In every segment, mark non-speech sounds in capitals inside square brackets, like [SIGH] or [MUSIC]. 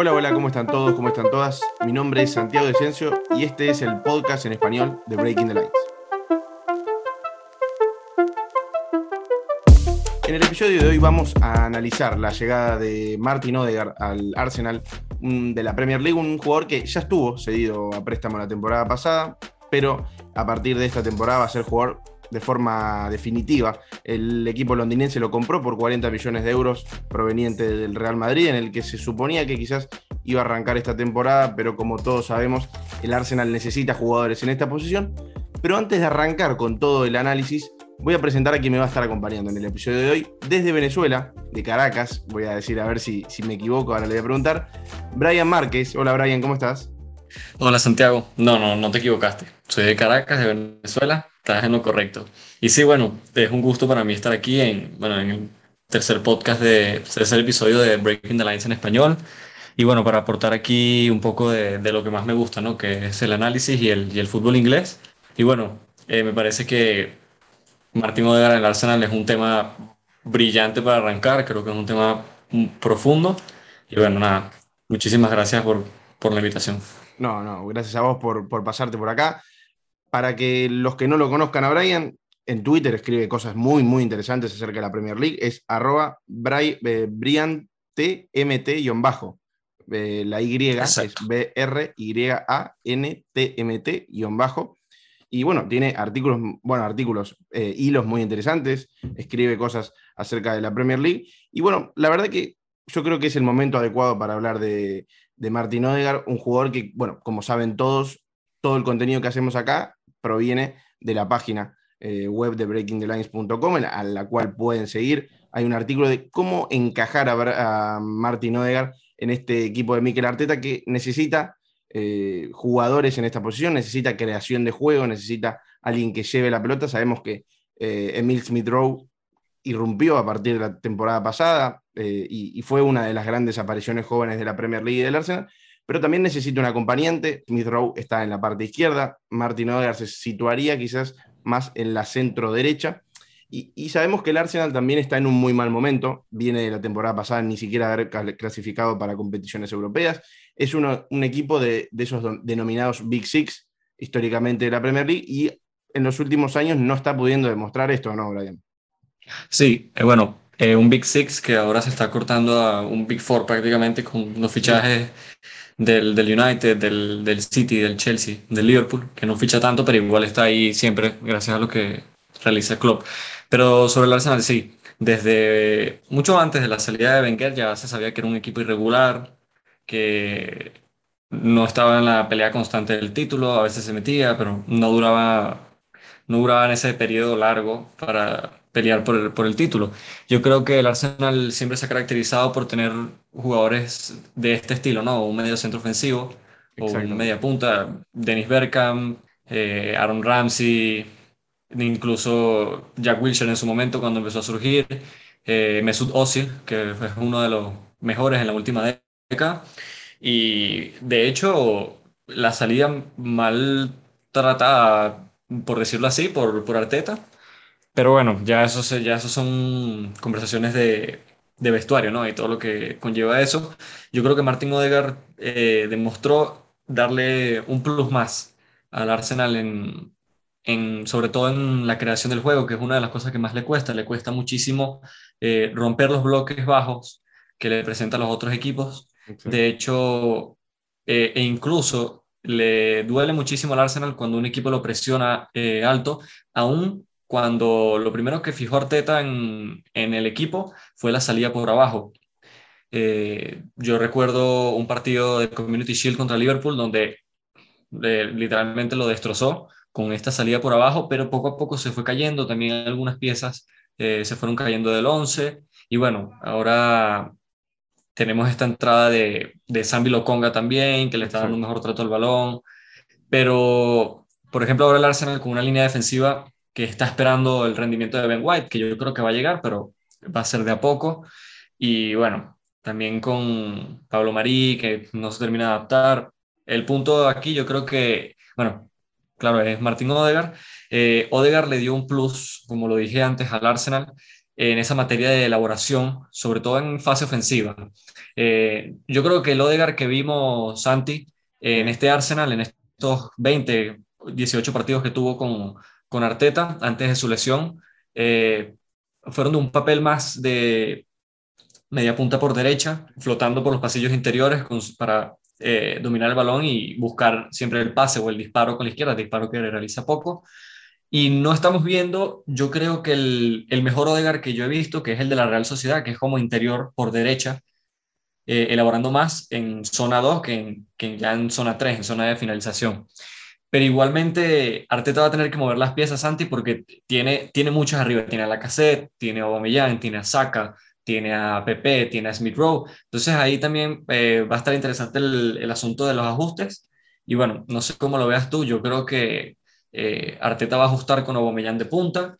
Hola, hola, ¿cómo están todos? ¿Cómo están todas? Mi nombre es Santiago Descencio y este es el podcast en español de Breaking the Lines. En el episodio de hoy vamos a analizar la llegada de Martin Odegaard al Arsenal de la Premier League, un jugador que ya estuvo cedido a préstamo la temporada pasada, pero a partir de esta temporada va a ser jugador de forma definitiva. El equipo londinense lo compró por 40 millones de euros proveniente del Real Madrid, en el que se suponía que quizás iba a arrancar esta temporada, pero como todos sabemos, el Arsenal necesita jugadores en esta posición. Pero antes de arrancar con todo el análisis, voy a presentar a quien me va a estar acompañando en el episodio de hoy, desde Venezuela, de Caracas, voy a decir a ver si, si me equivoco, ahora le voy a preguntar, Brian Márquez. Hola Brian, ¿cómo estás? Hola Santiago, no, no, no te equivocaste. Soy de Caracas, de Venezuela, estás en lo correcto. Y sí, bueno, es un gusto para mí estar aquí en, bueno, en el tercer podcast de, tercer episodio de Breaking the Lines en español. Y bueno, para aportar aquí un poco de, de lo que más me gusta, ¿no? Que es el análisis y el, y el fútbol inglés. Y bueno, eh, me parece que Martín Odegaard en el Arsenal es un tema brillante para arrancar, creo que es un tema profundo. Y bueno, nada, muchísimas gracias por, por la invitación. No, no, gracias a vos por, por pasarte por acá. Para que los que no lo conozcan a Brian, en Twitter escribe cosas muy, muy interesantes acerca de la Premier League. Es arroba eh, bajo eh, la Y es B-R-Y-A-N-T-M-T-bajo. Y bueno, tiene artículos, bueno, artículos, eh, hilos muy interesantes, escribe cosas acerca de la Premier League. Y bueno, la verdad que yo creo que es el momento adecuado para hablar de, de Martin Odegaard, un jugador que, bueno, como saben todos, todo el contenido que hacemos acá proviene de la página eh, web de breakingthelines.com, a la cual pueden seguir. Hay un artículo de cómo encajar a, Martin Odegaard en este equipo de Mikel Arteta que necesita eh, jugadores en esta posición, necesita creación de juego, necesita alguien que lleve la pelota. Sabemos que eh, Emil Smith Rowe irrumpió a partir de la temporada pasada y, y, fue una de las grandes apariciones jóvenes de la Premier League y del Arsenal, pero también necesita un acompañante. Smith Rowe está en la parte izquierda, Martin Odegaard se situaría quizás más en la centro derecha. Y, sabemos que el Arsenal también está en un muy mal momento, viene de la temporada pasada ni siquiera haber clasificado para competiciones europeas, es un equipo de, esos denominados Big Six históricamente de la Premier League y en los últimos años no está pudiendo demostrar esto, ¿no, Brian? Sí, eh, bueno, eh, un Big Six que ahora se está cortando a un Big Four prácticamente con los fichajes del, del United, del, del, City, del Chelsea, del Liverpool, que no ficha tanto, pero igual está ahí siempre gracias a lo que realiza club. Pero sobre el Arsenal, sí, desde mucho antes de la salida de Wenger ya se sabía que era un equipo irregular, que no estaba en la pelea constante del título, a veces se metía, pero no duraba, no duraba en ese periodo largo para pelear por el, por el título. Yo creo que el Arsenal siempre se ha caracterizado por tener jugadores de este estilo, ¿no? Un medio centro ofensivo o un media punta. Dennis Bergkamp, eh, Aaron Ramsey, incluso Jack Wilshere en su momento cuando empezó a surgir, eh, Mesut Özil, que es uno de los mejores en la última década. Y de hecho, la salida mal tratada, por decirlo así, por, por Arteta, pero bueno, ya eso, ya eso son conversaciones de, de, vestuario, ¿no? Y todo lo que conlleva eso. Yo creo que Martín Odegaard eh, demostró darle un plus más al Arsenal en, en, sobre todo en la creación del juego, que es una de las cosas que más le cuesta. Le cuesta muchísimo eh, romper los bloques bajos que le presentan los otros equipos. De hecho, eh, e incluso le duele muchísimo al Arsenal cuando un equipo lo presiona alto, aún cuando lo primero que fijó Arteta en, el equipo fue la salida por abajo. Eh, yo recuerdo un partido de Community Shield contra Liverpool donde eh, literalmente lo destrozó con esta salida por abajo, pero poco a poco se fue cayendo, también algunas piezas eh, se fueron cayendo del 11 y bueno, ahora tenemos esta entrada de, de Sambi Lokonga también, que le está dando un mejor trato al balón, pero por ejemplo ahora el Arsenal con una línea defensiva que está esperando el rendimiento de Ben White, que yo creo que va a llegar, pero va a ser de a poco. Y bueno, también con Pablo Marí, que no se termina de adaptar. El punto aquí yo creo que, bueno, claro, es Martín Odegar. Eh, Odegar le dio un plus, como lo dije antes, al Arsenal, en esa materia de elaboración, sobre todo en fase ofensiva. Eh, yo creo que el Odegar que vimos, Santi, en este Arsenal, en estos 20, 18 partidos que tuvo con, con Arteta antes de su lesión, eh, fueron de un papel más de media punta por derecha, flotando por los pasillos interiores para eh, dominar el balón y buscar siempre el pase o el disparo con la izquierda, el disparo que realiza poco. Y no estamos viendo, yo creo que el, el mejor Odegar que yo he visto, que es el de la Real Sociedad, que es como interior por derecha, eh, elaborando más en zona 2 que, que ya en zona 3, en zona de finalización. Pero igualmente Arteta va a tener que mover las piezas, Santi, porque tiene, tiene muchos arriba. Tiene a Lacazette, tiene a Aubameyang, tiene a Saka, tiene a Pepe, tiene a Smith Rowe. Entonces ahí también eh, va a estar interesante el, el, asunto de los ajustes. Y bueno, no sé cómo lo veas tú. Yo creo que eh, Arteta va a ajustar con Aubameyang de punta,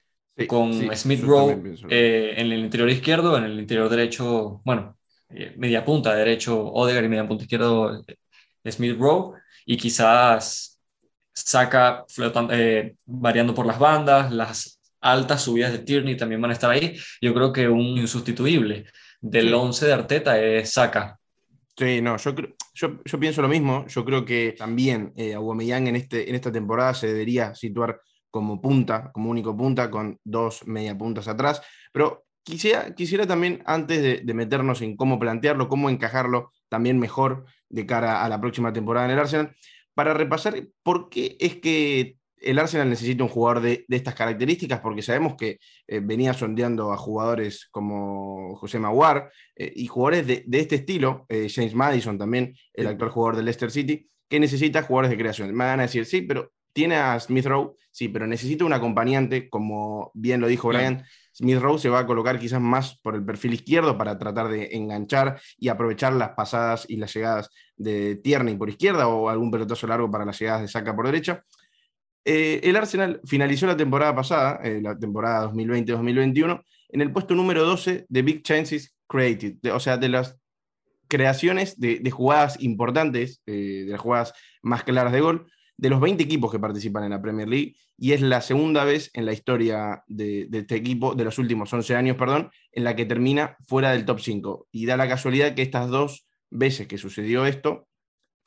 con Smith Rowe eh, en el interior izquierdo, en el interior derecho, bueno, media punta derecho Odegaard y media punta izquierdo Smith Rowe. Y quizás saca eh, variando por las bandas, las altas subidas de Tierney también van a estar ahí. Yo creo que un insustituible del 11 de Arteta es Saca. Sí, no, yo, yo, yo, pienso lo mismo. Yo creo que también eh, Aubameyang en, este, en esta temporada se debería situar como punta, como único punta, con dos media puntas atrás. Pero quisiera, quisiera también, antes de, de meternos en cómo plantearlo, cómo encajarlo también mejor de cara a la próxima temporada en el Arsenal, para repasar por qué es que el Arsenal necesita un jugador de, estas características, porque sabemos que eh, venía sondeando a jugadores como José Maguar eh, y jugadores de, este estilo, eh, James Madison también, el actual jugador del Leicester City, que necesita jugadores de creación. Me van a decir, sí, pero tiene a Smith Rowe, sí, pero necesita un acompañante, como bien lo dijo Brian, Smith Rowe se va a colocar quizás más por el perfil izquierdo para tratar de enganchar y aprovechar las pasadas y las llegadas de Tierney por izquierda o algún pelotazo largo para las llegadas de Saca por derecha. Eh, el Arsenal finalizó la temporada pasada, eh, la temporada 2020-2021, en el puesto número 12 de Big Chances Created, o sea, de las creaciones de, jugadas importantes, eh, de las jugadas más claras de gol, de los 20 equipos que participan en la Premier League y es la segunda vez en la historia de, este equipo, de los últimos 11 años, perdón, en la que termina fuera del top 5. Y da la casualidad que estas dos veces que sucedió esto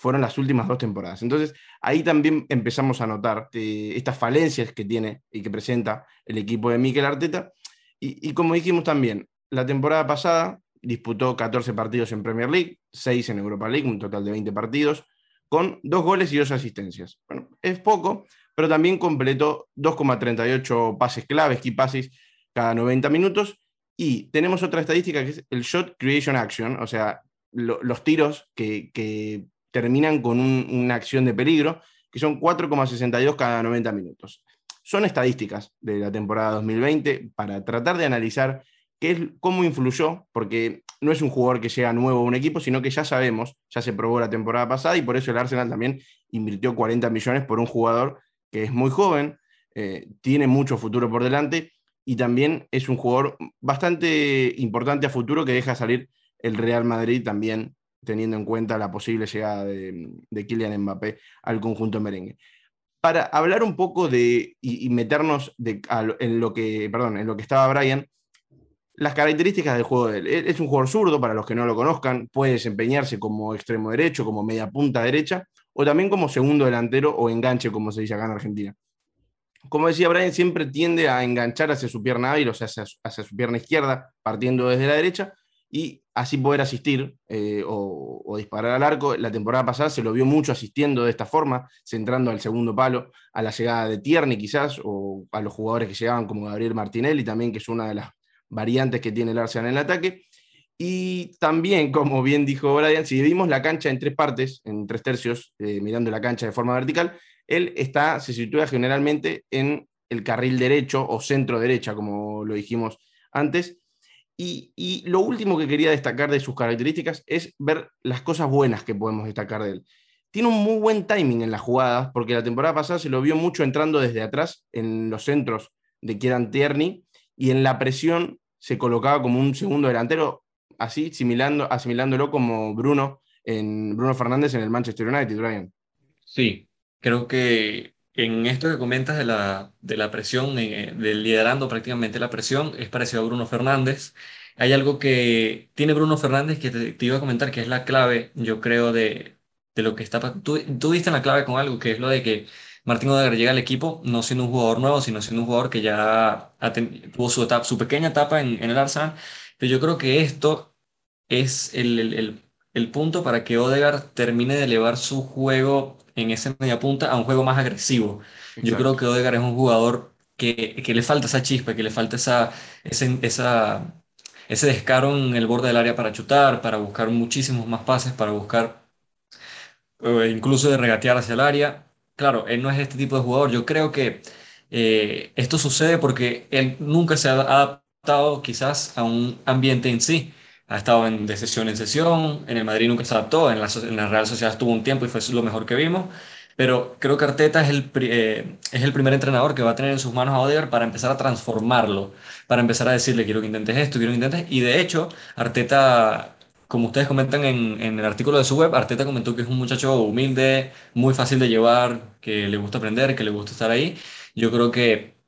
fueron las últimas dos temporadas. Entonces, ahí también empezamos a notar eh, estas falencias que tiene y que presenta el equipo de Mikel Arteta. Y, y como dijimos también, la temporada pasada disputó 14 partidos en Premier League, 6 en Europa League, un total de 20 partidos con dos goles y dos asistencias. Bueno, es poco, pero también completó 2,38 pases claves, key passes, cada 90 minutos. Y tenemos otra estadística que es el shot creation action, o sea, los tiros que, terminan con una acción de peligro, que son 4,62 cada 90 minutos. Son estadísticas de la temporada 2020 para tratar de analizar qué es, cómo influyó, porque no es un jugador que sea nuevo a un equipo, sino que ya sabemos, ya se probó la temporada pasada y por eso el Arsenal también invirtió 40 millones por un jugador que es muy joven, eh, tiene mucho futuro por delante y también es un jugador bastante importante a futuro que deja salir el Real Madrid también teniendo en cuenta la posible llegada de, Kylian Mbappé al conjunto merengue. Para hablar un poco de y, meternos en, lo que, perdón, en lo que estaba Brian, las características del juego de él. Es un jugador zurdo, para los que no lo conozcan, puede desempeñarse como extremo derecho, como media punta derecha, o también como segundo delantero o enganche, como se dice acá en Argentina. Como decía Brian, siempre tiende a enganchar hacia su pierna hábil, o sea, hacia, su pierna izquierda, partiendo desde la derecha, y así poder asistir eh, o, disparar al arco. La temporada pasada se lo vio mucho asistiendo de esta forma, centrando al segundo palo, a la llegada de Tierney quizás, o a los jugadores que llegaban como Gabriel Martinelli también, que es una de las variantes que tiene el Arsenal en el ataque. Y también, como bien dijo Brian, si dividimos la cancha en tres partes, en tres tercios, eh, mirando la cancha de forma vertical, él está, se sitúa generalmente en el carril derecho o centro derecha, como lo dijimos antes. Y, lo último que quería destacar de sus características es ver las cosas buenas que podemos destacar de él. Tiene un muy buen timing en las jugadas, porque la temporada pasada se lo vio mucho entrando desde atrás en los centros de Kieran Tierney y en la presión se colocaba como un segundo delantero, así asimilando, asimilándolo como Bruno, en, Bruno Fernández en el Manchester United, Brian. Sí, creo que en esto que comentas de la, de la presión, eh, de liderando prácticamente la presión, es parecido a Bruno Fernández. Hay algo que tiene Bruno Fernández que te, iba a comentar que es la clave, yo creo, de, de lo que está... Tú, tú diste la clave con algo, que es lo de que Martín Odegaard llega al equipo no siendo un jugador nuevo, sino siendo un jugador que ya tuvo su, etapa, su pequeña etapa en, en, el Arsenal. Pero yo creo que esto es el, el, el punto para que Odegaard termine de elevar su juego en esa media punta a un juego más agresivo. Yo creo que Odegaard es un jugador que, que, le falta esa chispa, que le falta esa, ese, esa, ese descaro en el borde del área para chutar, para buscar muchísimos más pases, para buscar eh, incluso de regatear hacia el área. Claro, él no es este tipo de jugador. Yo creo que eh, esto sucede porque él nunca se ha adaptado quizás a un ambiente en sí ha estado en, de sesión en sesión, en el Madrid nunca se adaptó, en la, en la Real Sociedad estuvo un tiempo y fue lo mejor que vimos, pero creo que Arteta es el, eh, es el primer entrenador que va a tener en sus manos a Odegaard para empezar a transformarlo, para empezar a decirle quiero que intentes esto, quiero que intentes, y de hecho Arteta, como ustedes comentan en, en el artículo de su web, Arteta comentó que es un muchacho humilde, muy fácil de llevar, que le gusta aprender, que le gusta estar ahí, yo creo que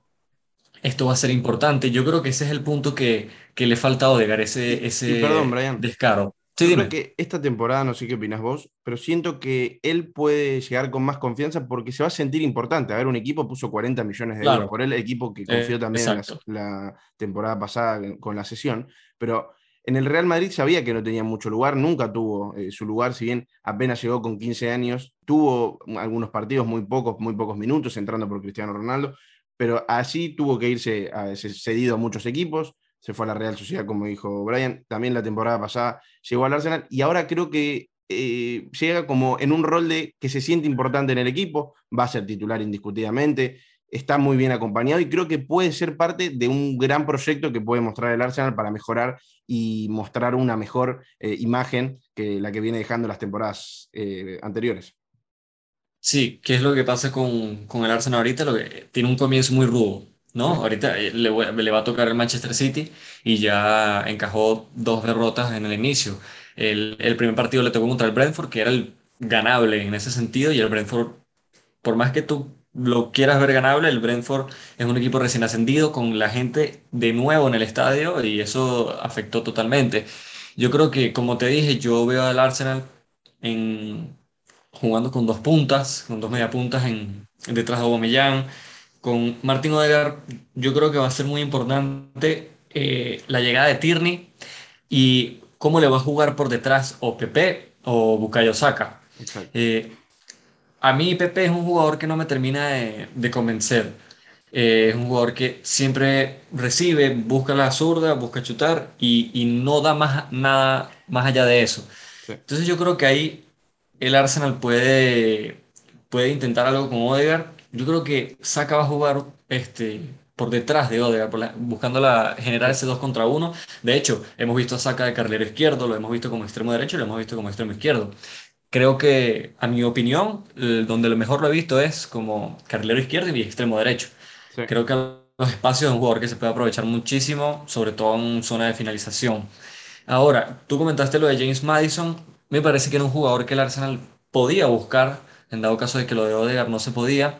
esto va a ser importante. Yo creo que ese es el punto que, que le falta a Odegar, ese, ese perdón, Brian. descaro. Sí, Yo creo que esta temporada, no sé qué opinas vos, pero siento que él puede llegar con más confianza porque se va a sentir importante. A ver, un equipo puso 40 millones de euros por él, el equipo que confió eh, también en la, temporada pasada con la sesión, pero en el Real Madrid sabía que no tenía mucho lugar, nunca tuvo eh, su lugar, si bien apenas llegó con 15 años, tuvo algunos partidos, muy pocos, muy pocos minutos, entrando por Cristiano Ronaldo, pero así tuvo que irse a, cedido a muchos equipos, se fue a la Real Sociedad, como dijo Brian, también la temporada pasada llegó al Arsenal y ahora creo que eh, llega como en un rol de que se siente importante en el equipo, va a ser titular indiscutidamente, está muy bien acompañado y creo que puede ser parte de un gran proyecto que puede mostrar el Arsenal para mejorar y mostrar una mejor eh, imagen que la que viene dejando las temporadas eh, anteriores. Sí, ¿qué es lo que pasa con, con el Arsenal ahorita? Lo que, tiene un comienzo muy rudo, ¿no? Ahorita eh, le, le, va a tocar el Manchester City y ya encajó dos derrotas en el inicio. El, el primer partido le tocó contra el Brentford, que era el ganable en ese sentido, y el Brentford, por más que tú lo quieras ver ganable, el Brentford es un equipo recién ascendido con la gente de nuevo en el estadio y eso afectó totalmente. Yo creo que, como te dije, yo veo al Arsenal en jugando con dos puntas, con dos media puntas en, detrás de Aubameyang. Con Martín Odegaard, yo creo que va a ser muy importante eh, la llegada de Tierney y cómo le va a jugar por detrás o Pepe o Bukayo Saka. Eh, a mí Pepe es un jugador que no me termina de, convencer. Eh, es un jugador que siempre recibe, busca la zurda, busca chutar y, y, no da más, nada más allá de eso. Entonces yo creo que ahí el Arsenal puede, puede intentar algo con Odegaard. Yo creo que Saka va a jugar este, por detrás de Odegaard, buscando la, generar ese 2 contra 1. De hecho, hemos visto a Saka de carrilero izquierdo, lo hemos visto como extremo derecho y lo hemos visto como extremo izquierdo. Creo que, a mi opinión, donde lo mejor lo he visto es como carrilero izquierdo y extremo derecho. Creo que los espacios de un jugador que se puede aprovechar muchísimo, sobre todo en zona de finalización. Ahora, tú comentaste lo de James Madison me parece que era un jugador que el Arsenal podía buscar, en dado caso de que lo de Odegaard no se podía,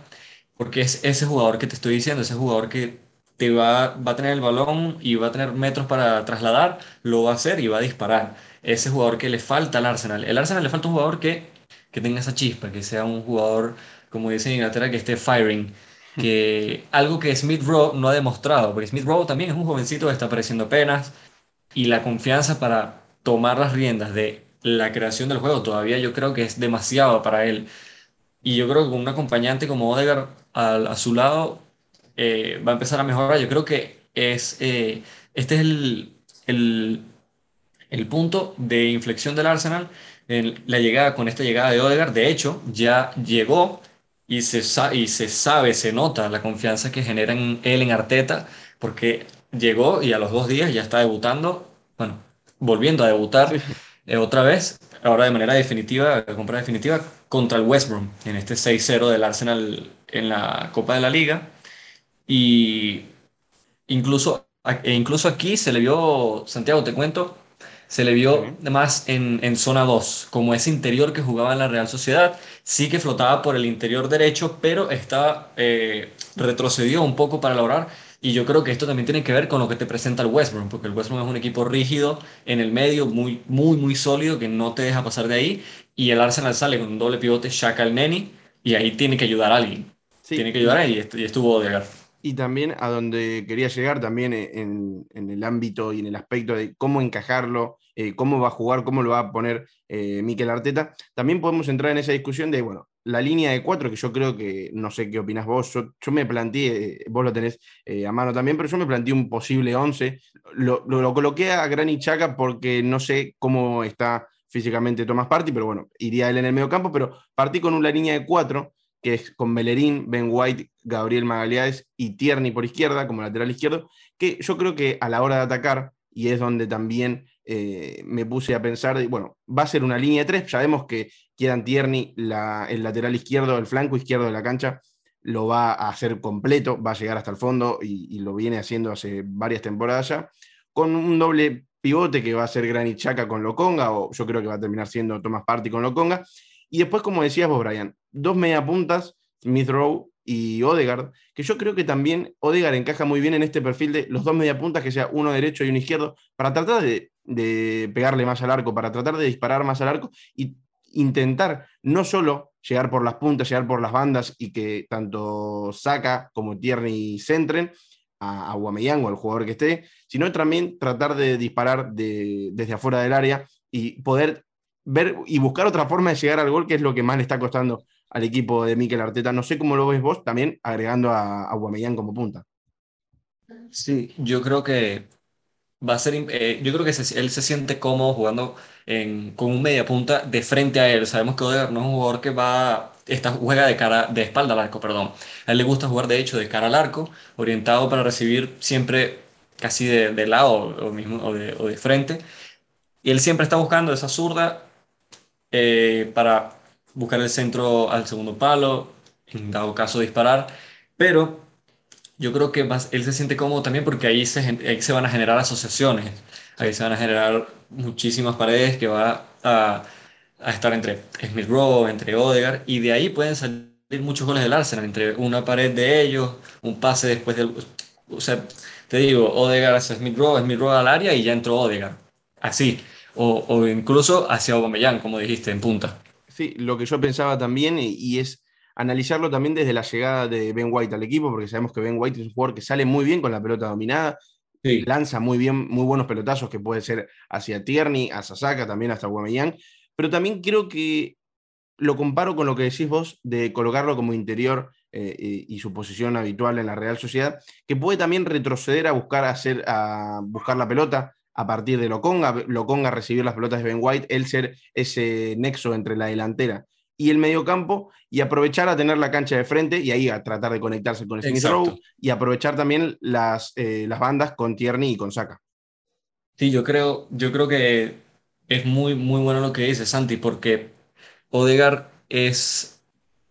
porque es ese jugador que te estoy diciendo, ese jugador que te va, va a tener el balón y va a tener metros para trasladar, lo va a hacer y va a disparar. Ese jugador que le falta al Arsenal. El Arsenal le falta un jugador que, que tenga esa chispa, que sea un jugador, como dice en Inglaterra, que esté firing. Que [LAUGHS] algo que Smith Rowe no ha demostrado, porque Smith Rowe también es un jovencito que está apareciendo apenas y la confianza para tomar las riendas de la creación del juego. Todavía yo creo que es demasiado para él. Y yo creo que con un acompañante como Odegaard a, su lado eh, va a empezar a mejorar. Yo creo que es, eh, este es el, el, el, punto de inflexión del Arsenal. En la llegada, con esta llegada de Odegaard, de hecho, ya llegó y se, y se sabe, se nota la confianza que genera en él en Arteta, porque llegó y a los dos días ya está debutando, bueno, volviendo a debutar. Eh, otra vez, ahora de manera definitiva, compra definitiva, contra el West Brom, en este 6-0 del Arsenal en la Copa de la Liga. Y incluso, e incluso aquí se le vio, Santiago, te cuento, Se le vio más en, en zona 2, como ese interior que jugaba en la Real Sociedad. Sí que flotaba por el interior derecho, pero estaba, eh, retrocedió un poco para lograr. Y yo creo que esto también tiene que ver con lo que te presenta el West Brom, porque el West Brom es un equipo rígido en el medio, muy, muy, muy sólido, que no te deja pasar de ahí. Y el Arsenal sale con un doble pivote, Shaka el Neni, y ahí tiene que ayudar a alguien. tiene que ayudar ahí, y estuvo Odegaard. Y también a donde quería llegar, también en, en, el ámbito y en el aspecto de cómo encajarlo, eh, cómo va a jugar, cómo lo va a poner eh, Miquel Arteta, también podemos entrar en esa discusión de, bueno, la línea de cuatro, que yo creo que, no sé qué opinas vos, yo, me planteé, vos lo tenés eh, a mano también, pero yo me planteé un posible 11, lo, lo, coloqué a Granit Chaca porque no sé cómo está físicamente Tomás Party, pero bueno, iría él en el medio campo, pero partí con una línea de cuatro, que es con Bellerín, Ben White, Gabriel Magaliades y Tierney por izquierda, como lateral izquierdo, que yo creo que a la hora de atacar, y es donde también eh, me puse a pensar, bueno, va a ser una línea de tres, sabemos que quieran Tierney, el lateral izquierdo, el flanco izquierdo de la cancha, lo va a hacer completo, va a llegar hasta el fondo y, lo viene haciendo hace varias temporadas ya, con un doble pivote que va a ser Granit Xhaka con Loconga, o yo creo que va a terminar siendo Thomas Party con Loconga, y después, como decías vos, Brian, dos media puntas, Smith Rowe y Odegaard, que yo creo que también Odegaard encaja muy bien en este perfil de los dos media puntas, que sea uno derecho y uno izquierdo, para tratar de, pegarle más al arco, para tratar de disparar más al arco y intentar no solo llegar por las puntas, llegar por las bandas y que tanto Saka como Tierney centren a, a o al jugador que esté, sino también tratar de disparar desde afuera del área y poder ver y buscar otra forma de llegar al gol, que es lo que más le está costando al equipo de Mikel Arteta. No sé cómo lo ves vos, también agregando a, a como punta. Sí, yo creo que va a ser, eh, yo creo que él se siente cómodo jugando con un media punta de frente a él. Sabemos que Odegaard no es un jugador que va, está, juega de cara, de espalda al arco, perdón. A él le gusta jugar de hecho de cara al arco, orientado para recibir siempre casi de, lado o, mismo, o de, o de frente. Y él siempre está buscando esa zurda eh, para buscar el centro al segundo palo, en dado caso disparar, pero yo creo que él se siente cómodo también porque ahí se, ahí se van a generar asociaciones, ahí se van a generar muchísimas paredes que va a, a estar entre Smith Rowe, entre Odegaard, y de ahí pueden salir muchos goles del Arsenal, entre una pared de ellos, un pase después del... O sea, te digo, Odegaard hacia Smith Rowe, Smith Rowe al área y ya entró Odegaard. Así o, incluso hacia Aubameyang, como dijiste, en punta. Sí, lo que yo pensaba también, y, es analizarlo también desde la llegada de Ben White al equipo, porque sabemos que Ben White es un jugador que sale muy bien con la pelota dominada, lanza muy bien, muy buenos pelotazos que puede ser hacia Tierney, a Sasaka, también hasta Aubameyang, pero también creo que lo comparo con lo que decís vos de colocarlo como interior eh, y, su posición habitual en la Real Sociedad, que puede también retroceder a buscar, hacer, a buscar la pelota, a partir de Loconga, Loconga recibir las pelotas de Ben White, él ser ese nexo entre la delantera y el mediocampo y aprovechar a tener la cancha de frente y ahí a tratar de conectarse con Smith Rowe y aprovechar también las, eh, las bandas con Tierney y con Saka. Sí, yo creo, yo creo que es muy, muy bueno lo que dice Santi, porque Odegar es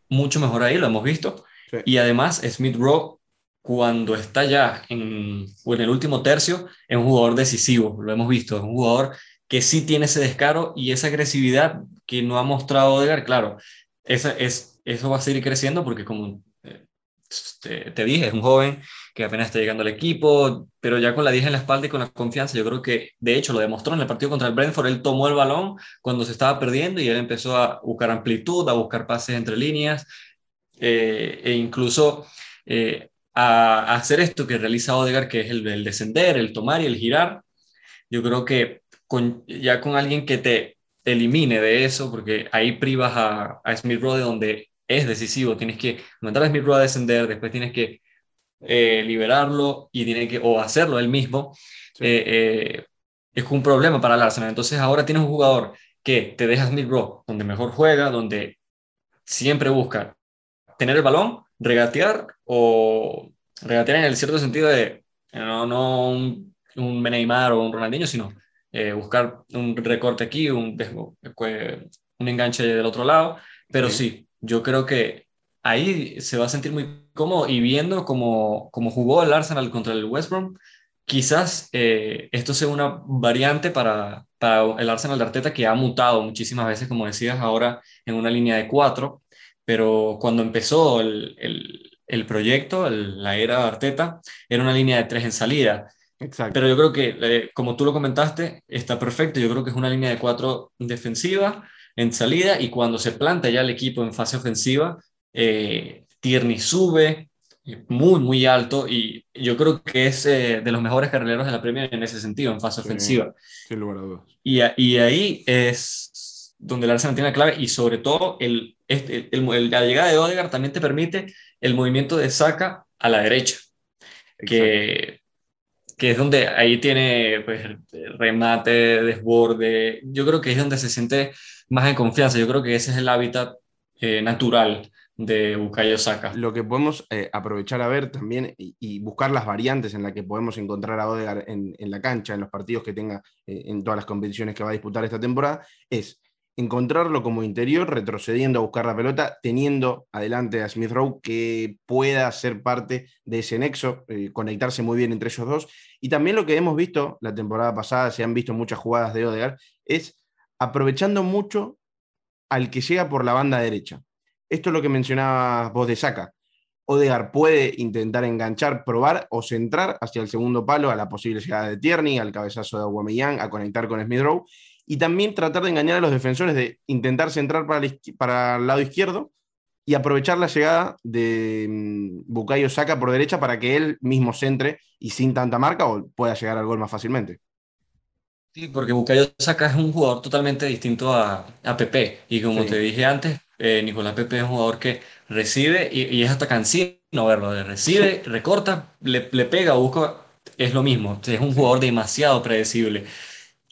mucho mejor ahí, lo hemos visto. Y además Smith Rowe cuando está ya en, en el último tercio, es un jugador decisivo, lo hemos visto, es un jugador que sí tiene ese descaro y esa agresividad que no ha mostrado Odegaard, claro, eso va a seguir creciendo porque como eh, te, dije, es un joven que apenas está llegando al equipo, pero ya con la 10 en la espalda y con la confianza, yo creo que de hecho lo demostró en el partido contra el Brentford, él tomó el balón cuando se estaba perdiendo y él empezó a buscar amplitud, a buscar pases entre líneas eh, e incluso... Eh, a, hacer esto que realiza Odegar, que es el, descender, el tomar y el girar. Yo creo que con, ya con alguien que te elimine de eso, porque ahí privas a, a Smith Rowe de donde es decisivo, tienes que mandar a Smith Rowe a descender, después tienes que eh, liberarlo y tiene que, o hacerlo él mismo, eh, eh, es un problema para el Arsenal. Entonces ahora tienes un jugador que te deja Smith Rowe, donde mejor juega, donde siempre busca tener el balón regatear o regatear en el cierto sentido de no, no un, un Neymar o un Ronaldinho, sino eh, buscar un recorte aquí, un, un enganche del otro lado. Pero sí. yo creo que ahí se va a sentir muy cómodo y viendo cómo, cómo jugó el Arsenal contra el West Brom, quizás eh, esto sea una variante para, para el Arsenal de Arteta que ha mutado muchísimas veces, como decías, ahora en una línea de cuatro, pero cuando empezó el, el, proyecto, la era Arteta, era una línea de tres en salida. Exacto. Pero yo creo que, eh, como tú lo comentaste, está perfecto. Yo creo que es una línea de cuatro defensiva en salida y cuando se planta ya el equipo en fase ofensiva, eh, Tierney sube, muy, muy alto y yo creo que es eh, de los mejores carrileros de la Premier en ese sentido, en fase ofensiva. Sin lugar a dudas. Y, y, ahí es donde el Arsenal tiene la clave y sobre todo el, este, el, la llegada de Odegaard también te permite el movimiento de Saka a la derecha, que, que es donde ahí tiene pues, remate, desborde. Yo creo que es donde se siente más en confianza. Yo creo que ese es el hábitat eh, natural de Bukayo Saka. Lo que podemos eh, aprovechar a ver también y, buscar las variantes en las que podemos encontrar a Odegaard en, la cancha, en los partidos que tenga eh, en todas las competiciones que va a disputar esta temporada, es encontrarlo como interior, retrocediendo a buscar la pelota, teniendo adelante a Smith Rowe que pueda ser parte de ese nexo, eh, conectarse muy bien entre ellos dos. Y también lo que hemos visto la temporada pasada, se han visto muchas jugadas de Odegaard, es aprovechando mucho al que llega por la banda derecha. Esto es lo que mencionabas vos de Saca. Odegar puede intentar enganchar, probar o centrar hacia el segundo palo a la posible llegada de Tierney, al cabezazo de Aubameyang, a conectar con Smith Rowe y también tratar de engañar a los defensores de intentar centrar para el, para el lado izquierdo y aprovechar la llegada de mm, Bukayo Saka por derecha para que él mismo centre y sin tanta marca o pueda llegar al gol más fácilmente. Sí, porque Bukayo Saka es un jugador totalmente distinto a, a Pepe. Y como te dije antes, eh, Nicolás Pepe es un jugador que recibe y, es hasta cansino verlo. Recibe, recorta, le, le, pega, busca. Es lo mismo. Es un jugador demasiado predecible.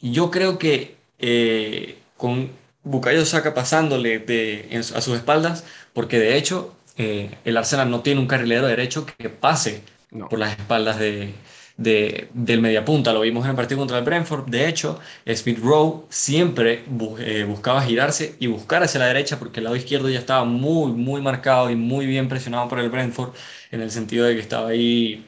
Yo creo que eh, con Bukayo Saka pasándole de, a sus espaldas, porque de hecho eh, el Arsenal no tiene un carrilero derecho que pase por las espaldas de, de, del mediapunta. Lo vimos en el partido contra el Brentford. De hecho, Smith Rowe siempre eh, buscaba girarse y buscar hacia la derecha porque el lado izquierdo ya estaba muy, muy marcado y muy bien presionado por el Brentford en el sentido de que estaba ahí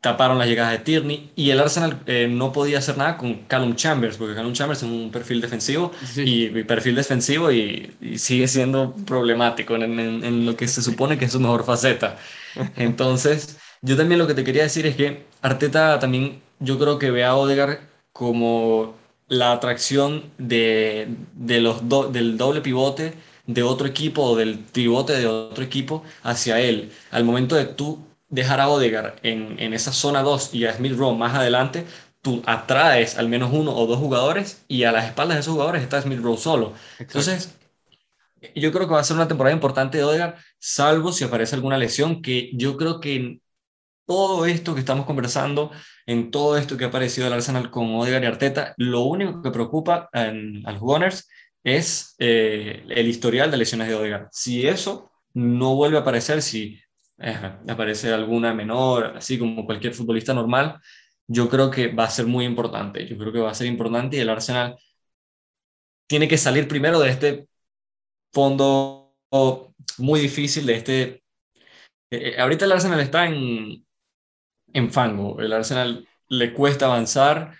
taparon las llegadas de Tierney y el Arsenal eh, no podía hacer nada con Callum Chambers, porque Callum Chambers es un perfil defensivo y, perfil defensivo y, sigue siendo problemático en, en, lo que se supone que es su mejor faceta. [LAUGHS] Entonces, yo también lo que te quería decir es que Arteta también yo creo que ve a Odegaard como la atracción de, de los del doble pivote de otro equipo o del pivote de otro equipo hacia él. Al momento de tú dejar a Odegaard en, en esa zona 2 y a Smith Rowe más adelante, tú atraes al menos uno o dos jugadores y a las espaldas de esos jugadores está Smith Rowe solo. Entonces, yo creo que va a ser una temporada importante de Odegaard, salvo si aparece alguna lesión, que yo creo que en todo esto que estamos conversando, en todo esto que ha aparecido el Arsenal con Odegaard y Arteta, lo único que preocupa a los Gunners es eh, el historial de lesiones de Odegaard. Si eso no vuelve a aparecer, si aparece alguna menor, así como cualquier futbolista normal, yo creo que va a ser muy importante. Yo creo que va a ser importante y el Arsenal tiene que salir primero de este fondo muy difícil, de este... Eh, eh, ahorita el Arsenal está en, en fango, el Arsenal le cuesta avanzar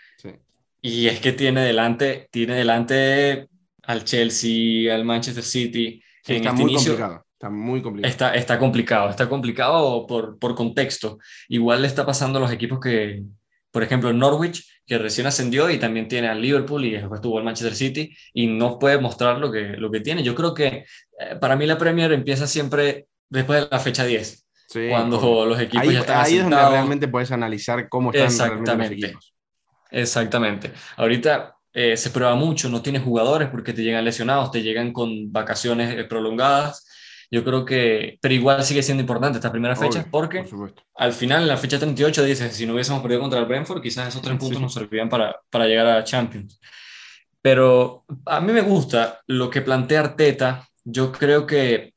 y es que tiene delante, tiene delante al Chelsea, al Manchester City. en está este muy complicado Está muy complicado. Está, está complicado, está complicado por, por contexto. Igual le está pasando a los equipos que, por ejemplo, Norwich, que recién ascendió y también tiene al Liverpool y después tuvo al Manchester City y no puede mostrar lo que, lo que tiene. Yo creo que eh, para mí la Premier empieza siempre después de la fecha 10. cuando los equipos ya están Ahí es donde realmente puedes analizar cómo están Exactamente. los equipos. Exactamente. Ahorita eh, se prueba mucho, no tienes jugadores porque te llegan lesionados, te llegan con vacaciones eh, prolongadas yo creo que, pero igual sigue siendo importante esta primera fecha porque al final, en la fecha 38, dices, si no hubiésemos perdido contra el Brentford, quizás esos tres puntos nos servirían para, para llegar a Champions. Pero a mí me gusta lo que plantea Arteta. Yo creo que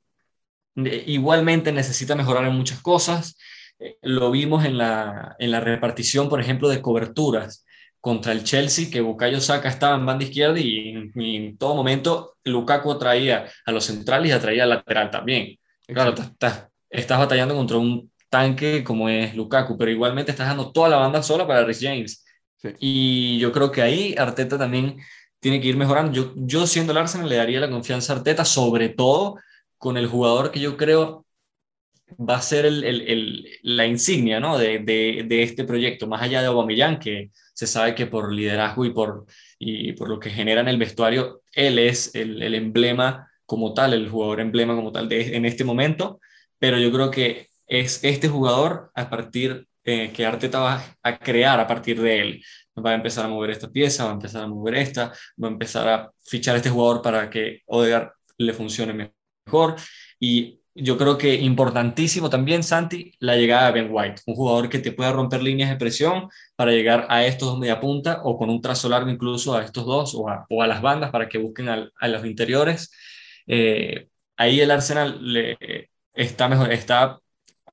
eh, igualmente necesita mejorar en muchas cosas. Eh, lo vimos en la, en la repartición, por ejemplo, de coberturas contra el Chelsea, que Bukayo Saka estaba en banda izquierda y, en todo momento Lukaku atraía a los centrales y atraía al lateral también. Claro, estás, batallando contra un tanque como es Lukaku, pero igualmente estás dando toda la banda sola para Rhys James. Y yo creo que ahí Arteta también tiene que ir mejorando. Yo, yo siendo el Arsenal le daría la confianza a Arteta, sobre todo con el jugador que yo creo va a ser el, el, la insignia ¿no? de, de, de, este proyecto, más allá de Aubameyang, que se sabe que por liderazgo y por, y por lo que genera en el vestuario, él es el, el emblema como tal, el jugador emblema como tal de, en este momento, pero yo creo que es este jugador a partir eh, que Arteta va a crear a partir de él. Va a empezar a mover esta pieza, va a empezar a mover esta, va a empezar a fichar este jugador para que Odegaard le funcione mejor. Y yo creo que importantísimo también, Santi, la llegada de Ben White, un jugador que te pueda romper líneas de presión para llegar a estos dos media punta o con un trazo largo incluso a estos dos o a, o a las bandas para que busquen a los interiores. Eh, ahí el Arsenal le, está, mejor, está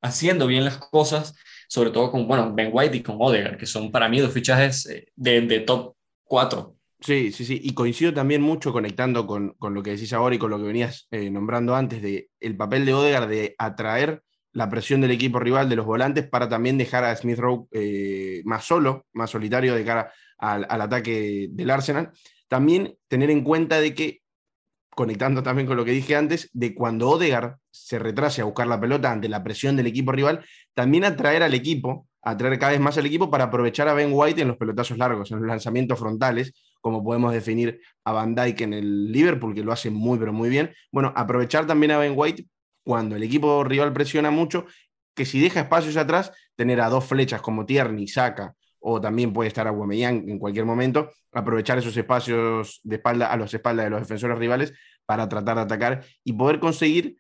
haciendo bien las cosas, sobre todo con bueno, Ben White y con Odegaard, que son para mí dos fichajes eh, de, de top 4 Sí, sí, sí, y coincido también mucho conectando con, con, lo que decís ahora y con lo que venías eh, nombrando antes de el papel de Odegaard de atraer la presión del equipo rival de los volantes para también dejar a Smith Rowe eh, más solo, más solitario de cara al, al, ataque del Arsenal. También tener en cuenta de que, conectando también con lo que dije antes, de cuando Odegaard se retrase a buscar la pelota ante la presión del equipo rival, también atraer al equipo, atraer cada vez más al equipo para aprovechar a Ben White en los pelotazos largos, en los lanzamientos frontales, como podemos definir a Van Dyke en el Liverpool, que lo hace muy, pero muy bien. Bueno, aprovechar también a Ben White cuando el equipo rival presiona mucho, que si deja espacios atrás, tener a dos flechas como Tierney, Saca, o también puede estar a Aubameyang en cualquier momento, aprovechar esos espacios de espalda a los espaldas de los defensores rivales para tratar de atacar y poder conseguir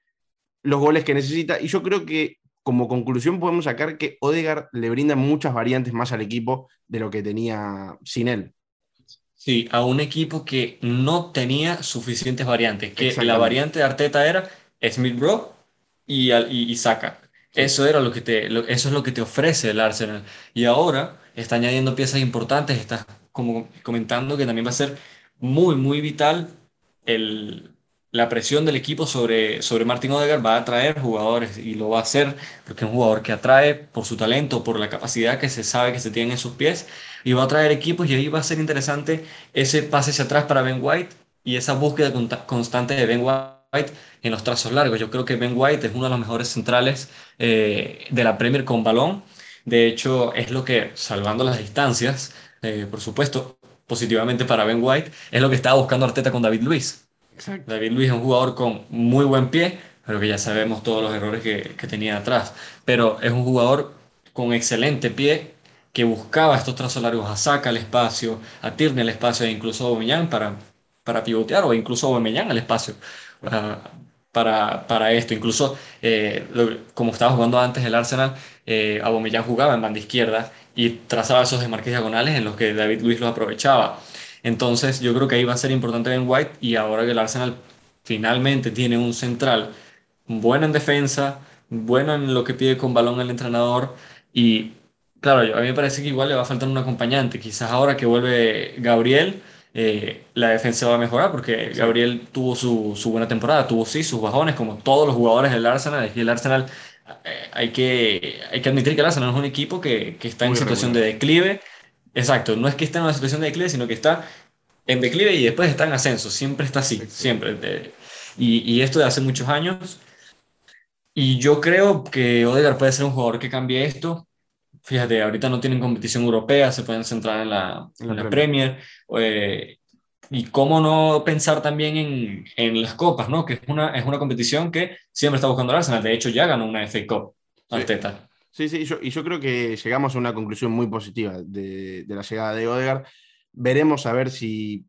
los goles que necesita. Y yo creo que como conclusión podemos sacar que Odegaard le brinda muchas variantes más al equipo de lo que tenía sin él. Sí, a un equipo que no tenía suficientes variantes, que la variante de Arteta era Smith Bro y, y, Saka. Eso, era lo que te, eso es lo que te ofrece el Arsenal. Y ahora está añadiendo piezas importantes, está como comentando que también va a ser muy, muy vital el, la presión del equipo sobre, sobre Martin Odegaard va a atraer jugadores y lo va a hacer porque es un jugador que atrae por su talento, por la capacidad que se sabe que se tiene en sus pies y va a atraer equipos y ahí va a ser interesante ese pase hacia atrás para Ben White y esa búsqueda constante de Ben White en los trazos largos. Yo creo que Ben White es uno de los mejores centrales eh, de la Premier con balón. De hecho, es lo que, salvando las distancias, eh, por supuesto, positivamente para Ben White, es lo que estaba buscando Arteta con David Luis David Luis es un jugador con muy buen pie, pero que ya sabemos todos los errores que, que tenía atrás. Pero es un jugador con excelente pie que buscaba estos trazos largos a Saca al espacio, a Tierney al espacio e incluso a Aubameyang para, para pivotear o incluso a Aubameyang al espacio para, para, para esto. Incluso eh, como estaba jugando antes el Arsenal, eh, Aubameyang jugaba en banda izquierda y trazaba esos desmarques diagonales en los que David Luis los aprovechaba. Entonces yo creo que ahí va a ser importante Ben White y ahora que el Arsenal finalmente tiene un central bueno en defensa, bueno en lo que pide con balón el entrenador y claro, a mí me parece que igual le va a faltar un acompañante. Quizás ahora que vuelve Gabriel, eh, la defensa va a mejorar porque Gabriel tuvo su, su, buena temporada, tuvo sí sus bajones como todos los jugadores del Arsenal y el Arsenal eh, hay, que, hay que admitir que el Arsenal es un equipo que, que está en situación de declive Exacto, no es que esté en una situación de declive, sino que está en declive y después está en ascenso. Siempre está así, siempre. Y, y, esto de hace muchos años. Y yo creo que Odegaard puede ser un jugador que cambie esto. Fíjate, ahorita no tienen competición europea, se pueden centrar en la, en la Premier. Eh, y cómo no pensar también en, en, las copas, ¿no? Que es una, es una competición que siempre está buscando el Arsenal. De hecho, ya ganó una FA Cup, Arteta. Sí, sí, y yo creo que llegamos a una conclusión muy positiva de, de la llegada de Odegaard. Veremos a ver si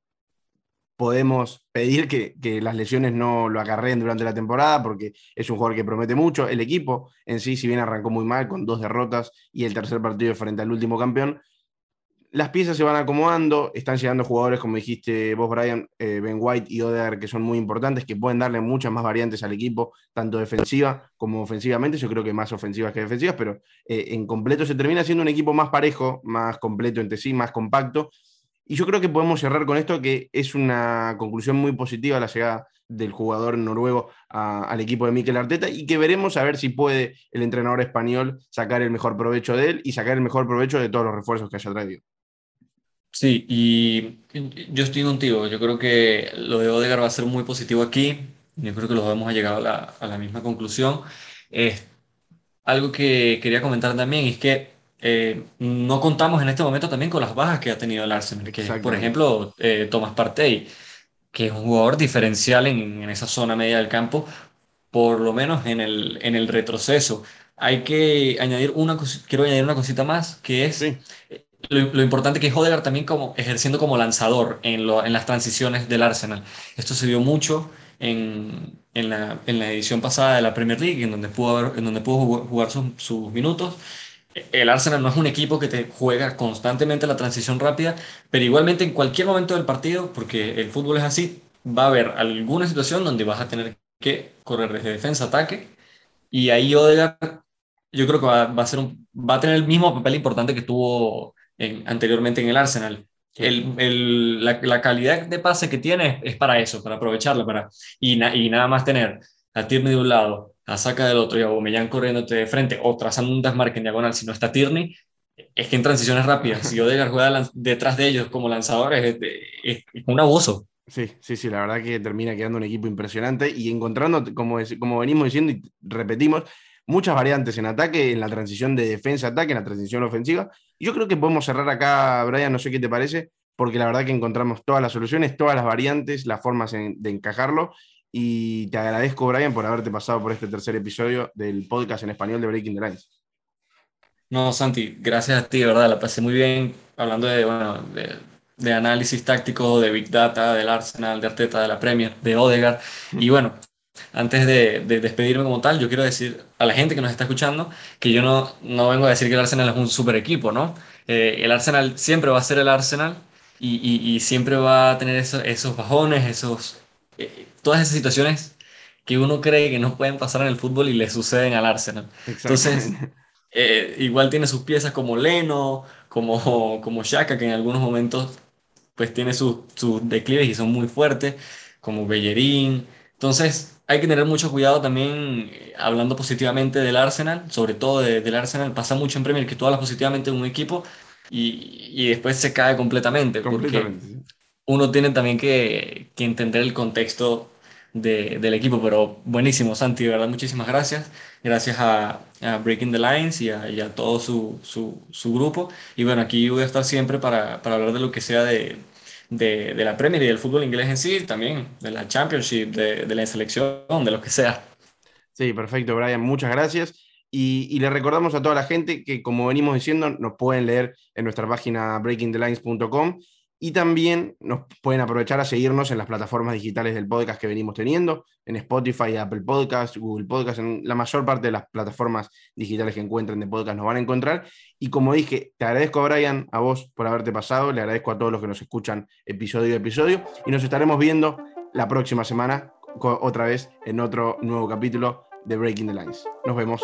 podemos pedir que, que, las lesiones no lo acarreen durante la temporada, porque es un jugador que promete mucho. El equipo en sí, si bien arrancó muy mal, con dos derrotas y el tercer partido frente al último campeón, las piezas se van acomodando, están llegando jugadores, como dijiste vos, Brian, eh, Ben White y Odegaard, que son muy importantes, que pueden darle muchas más variantes al equipo, tanto defensiva como ofensivamente. Yo creo que más ofensivas que defensivas, pero eh, en completo se termina siendo un equipo más parejo, más completo entre sí, más compacto. Y yo creo que podemos cerrar con esto, que es una conclusión muy positiva la llegada del jugador noruego al equipo de Mikel Arteta y que veremos a ver si puede el entrenador español sacar el mejor provecho de él y sacar el mejor provecho de todos los refuerzos que haya traído. Sí, y yo estoy contigo. Yo creo que lo de Odegaard va a ser muy positivo aquí. Yo creo que los llegado a la, a la misma conclusión. algo que quería comentar también es que eh, no contamos en este momento también con las bajas que ha tenido el Arsenal, que por ejemplo eh, Tomás Partey, que es un jugador diferencial en, en, esa zona media del campo, por lo menos en el, en el retroceso. Hay que añadir una, quiero añadir una cosita más, que es eh, lo, importante que es Odegaard también como ejerciendo como lanzador en, lo, en las transiciones del Arsenal. Esto se vio mucho en, en, la, en la edición pasada de la Premier League, en donde pudo, en donde pudo jugar sus, sus minutos el Arsenal no es un equipo que te juega constantemente la transición rápida, pero igualmente en cualquier momento del partido, porque el fútbol es así, va a haber alguna situación donde vas a tener que correr desde defensa a ataque, y ahí Odegaard yo creo que va, a, ser un, va a tener el mismo papel importante que tuvo anteriormente en el Arsenal. El, la, calidad de pase que tiene es, para eso, para aprovecharla, para, y, y nada más tener a Tierney de un lado, a saca del otro y Aubameyang corriéndote de frente o trazando un desmarque en diagonal si no está Tierney, es que en transiciones rápidas, si Odegaard juega detrás de ellos como lanzadores, es, un abuso. Sí, sí, sí, la verdad que termina quedando un equipo impresionante y encontrando, como, como venimos diciendo y repetimos, muchas variantes en ataque, en la transición de defensa-ataque, en la transición ofensiva. Yo creo que podemos cerrar acá, Brian, no sé qué te parece, porque la verdad que encontramos todas las soluciones, todas las variantes, las formas de encajarlo y te agradezco, Brian, por haberte pasado por este tercer episodio del podcast en español de Breaking the Lines. No, Santi, gracias a ti, de verdad, la pasé muy bien hablando de, bueno, de, análisis táctico, de Big Data, del Arsenal, de Arteta, de la Premier, de Odegaard. Y bueno, antes de, despedirme como tal, yo quiero decir a la gente que nos está escuchando que yo no, no vengo a decir que el Arsenal es un super equipo, ¿no? Eh, el Arsenal siempre va a ser el Arsenal y, y, siempre va a tener esos bajones, esos, eh, todas esas situaciones que uno cree que no pueden pasar en el fútbol y le suceden al Arsenal. Entonces, [LAUGHS] eh, igual tiene sus piezas como Leno, como, [LAUGHS] como Shaka, que en algunos momentos pues tiene sus, declives y son muy fuertes, como Bellerín. Entonces, hay que tener mucho cuidado también eh, hablando positivamente del Arsenal, sobre todo del Arsenal. Pasa mucho en Premier que tú hablas positivamente de un equipo y, y después se cae completamente. completamente uno tiene también que, entender el contexto del equipo, pero buenísimo, Santi, de verdad, muchísimas gracias. Gracias a, Breaking the Lines y a, todo su, grupo. Y bueno, aquí voy a estar siempre para, hablar de lo que sea de, la Premier y del fútbol inglés en sí, también de la Championship, de, la selección, de lo que sea. Sí, perfecto, Brian, muchas gracias. Y, y, le recordamos a toda la gente que, como venimos diciendo, nos pueden leer en nuestra página breakingthelines.com y también nos pueden aprovechar a seguirnos en las plataformas digitales del podcast que venimos teniendo, en Spotify, Apple Podcast, Google Podcast, en la mayor parte de las plataformas digitales que encuentren de podcast nos van a encontrar. Y como dije, te agradezco a Brian, a vos por haberte pasado, le agradezco a todos los que nos escuchan episodio a episodio y nos estaremos viendo la próxima semana otra vez en otro nuevo capítulo de Breaking the Lines. Nos vemos.